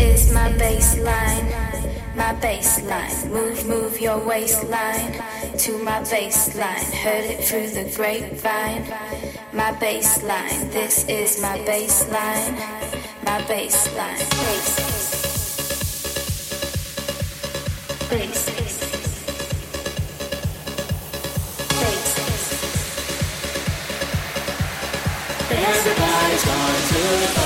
is my baseline, my baseline. Move, move your waistline to my baseline. Heard it through the grapevine. My baseline, this is my baseline, my baseline. Bass. Bass. Everybody's going to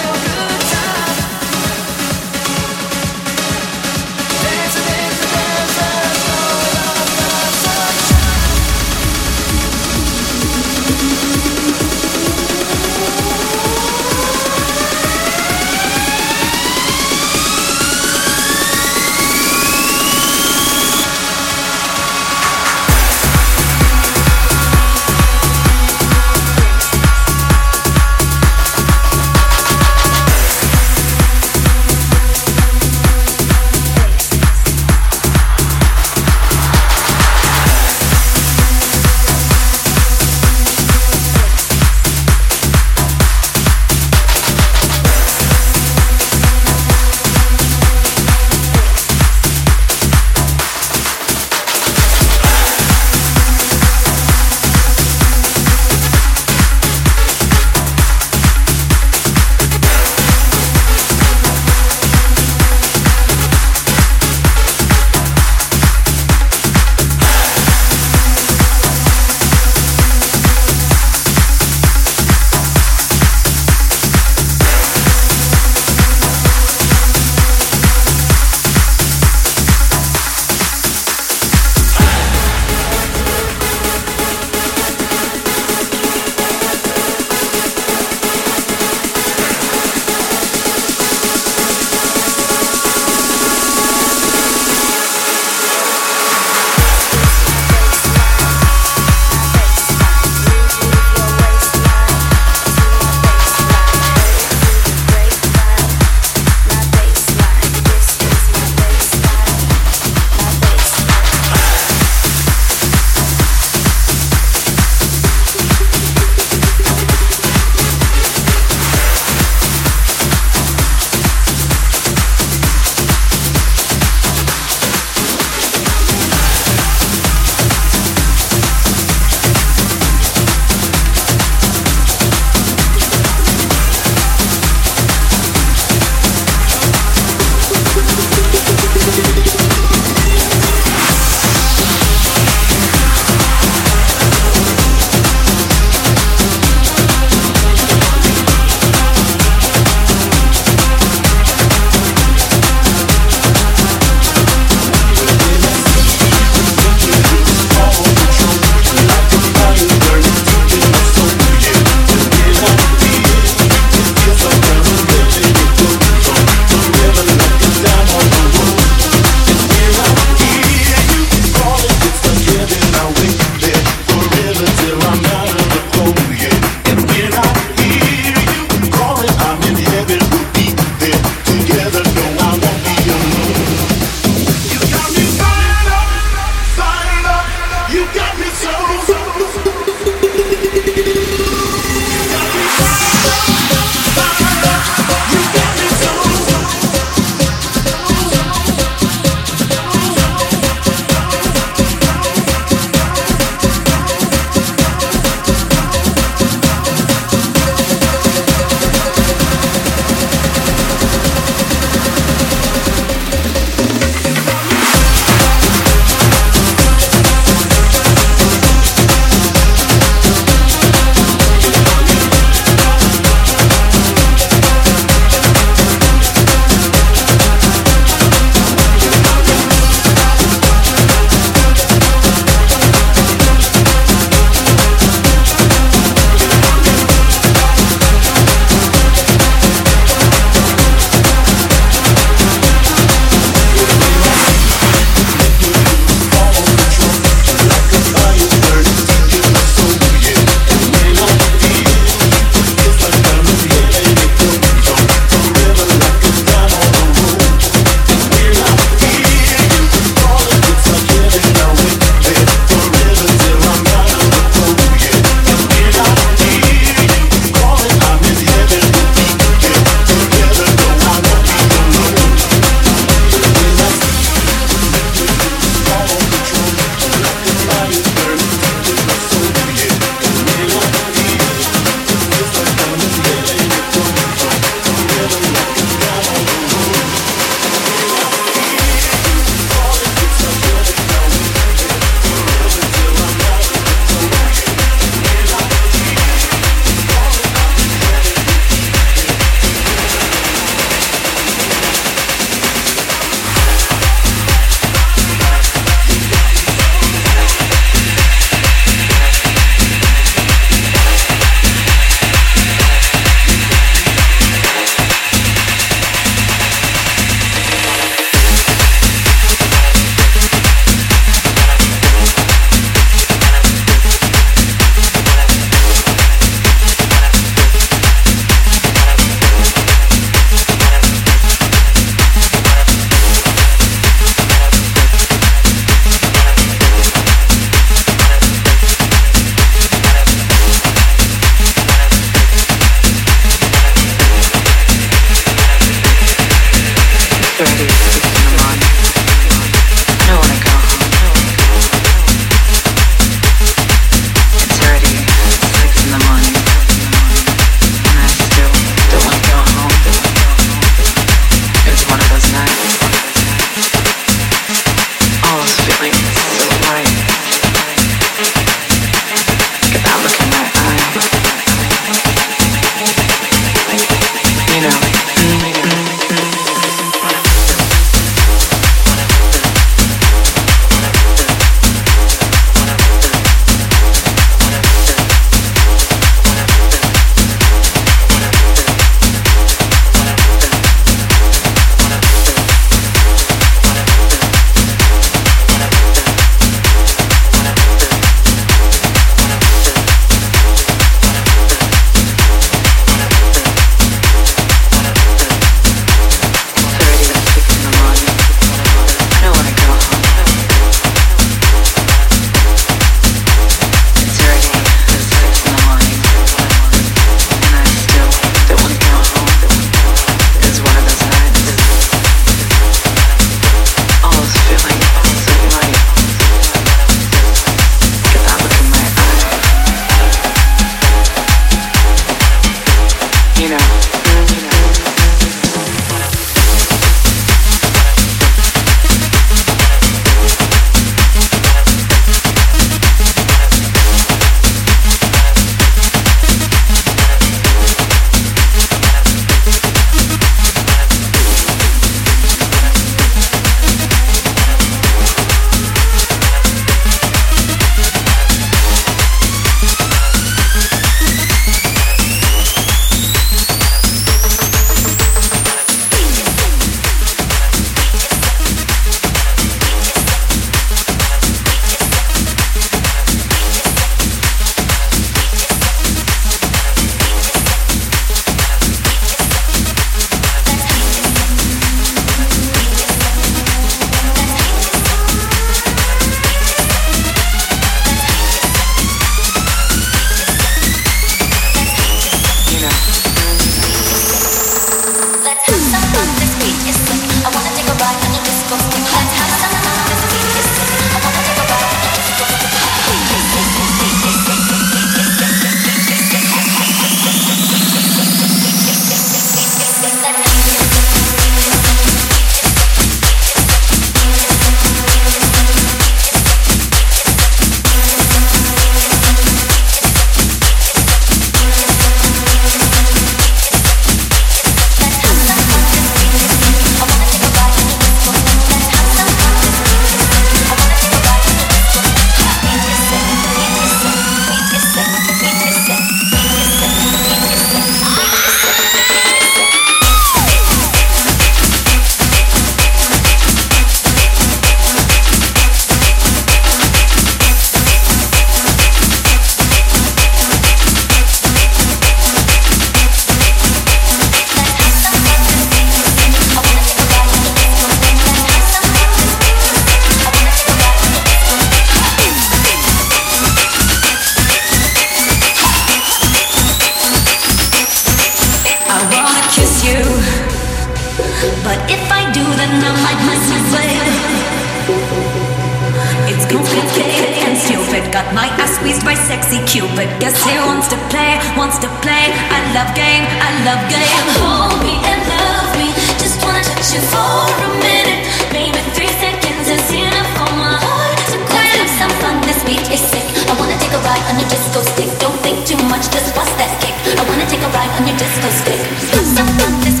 Got my ass squeezed by sexy Cupid. Guess he wants to play, wants to play. I love game, I love game. Hold me and love me. Just wanna touch you for a minute. Maybe three seconds is enough for my heart to quit. Let's have some fun. This beat is sick. I wanna take a ride on your disco stick. Don't think too much, just bust that kick. I wanna take a ride on your disco stick. Have some fun. This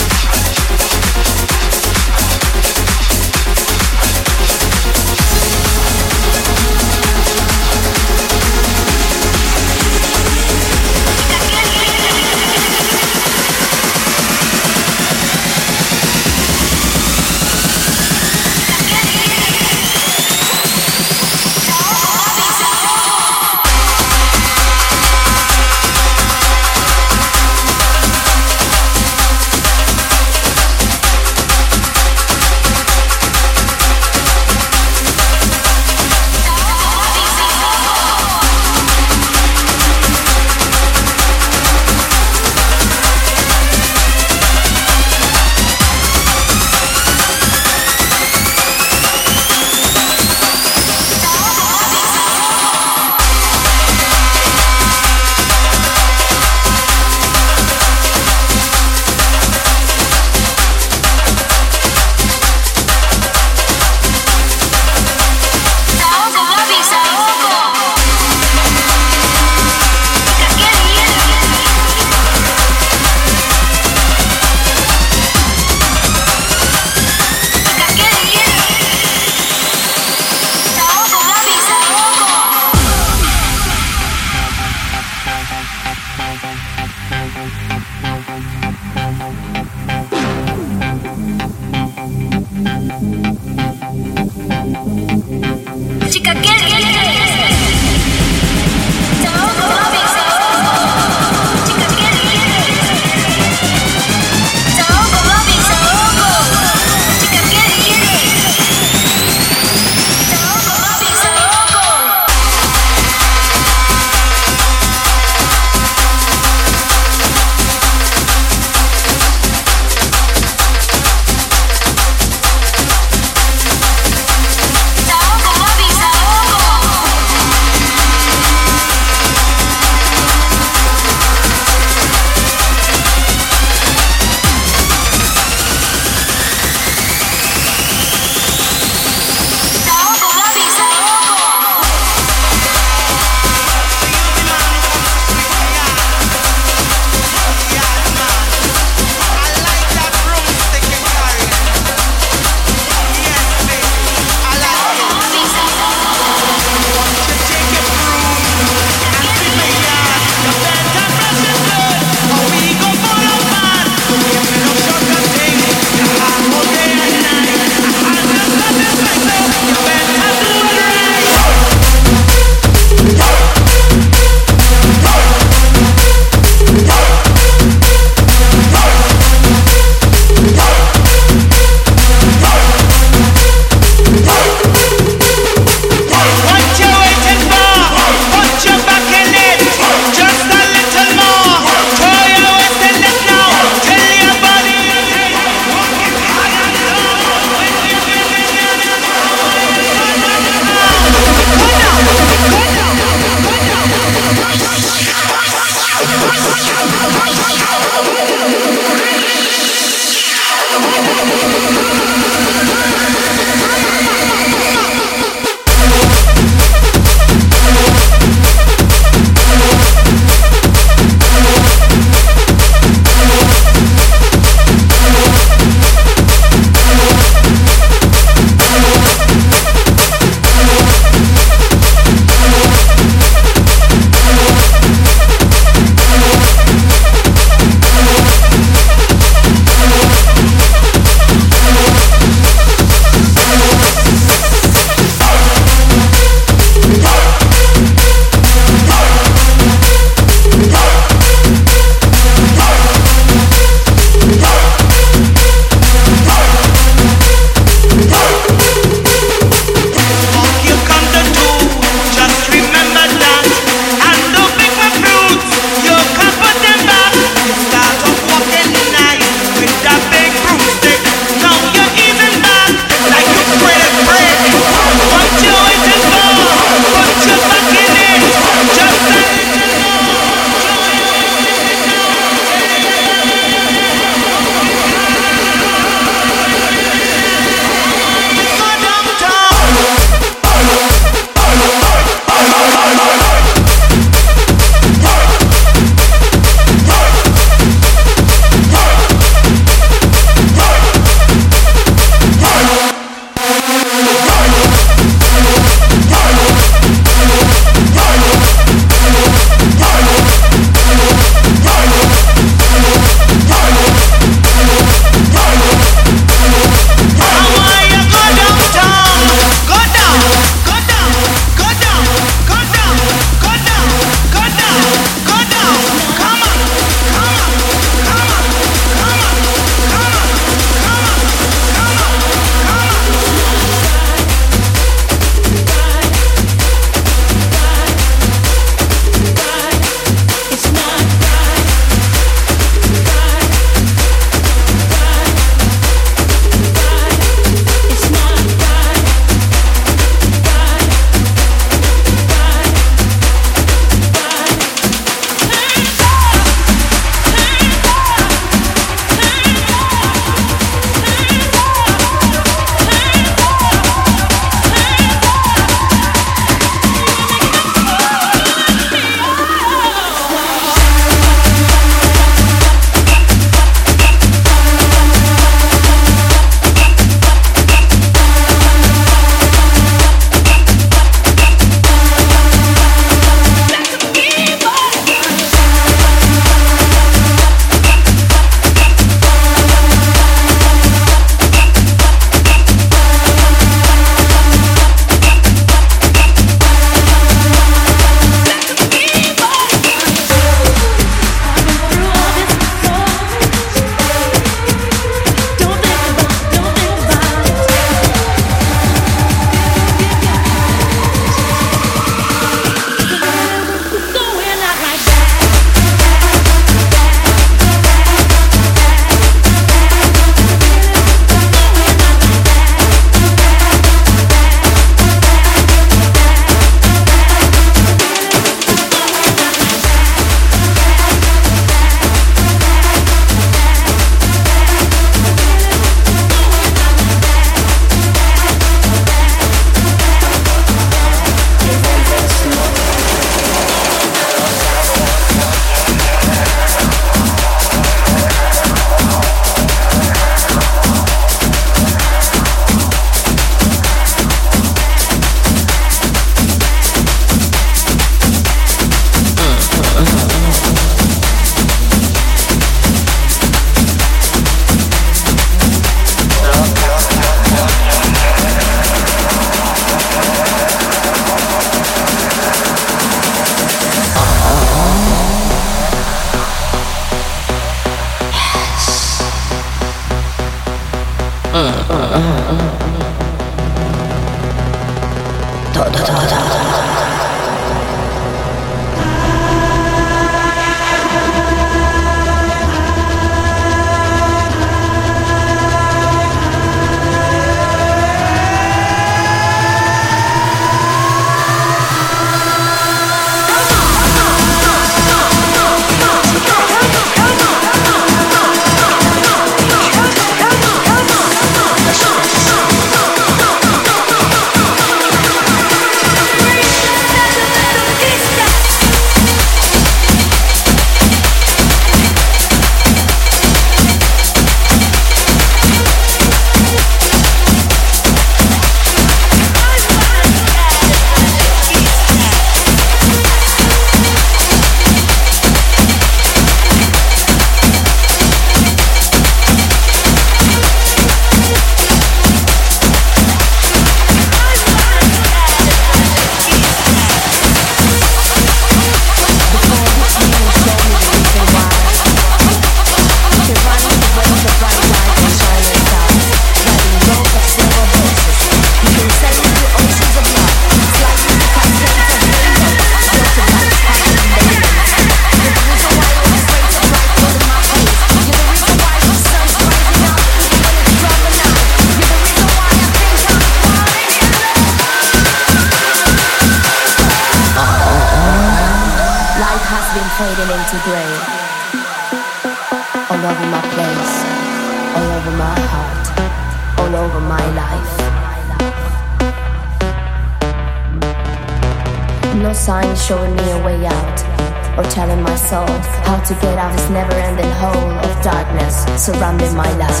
surrounding my life.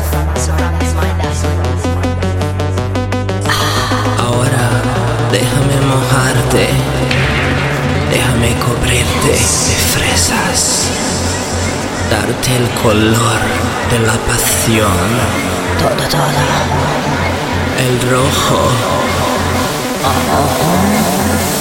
Ahora déjame mojarte, déjame cubrirte de fresas, darte el color de la pasión. Todo, todo. El rojo. Oh, oh, oh.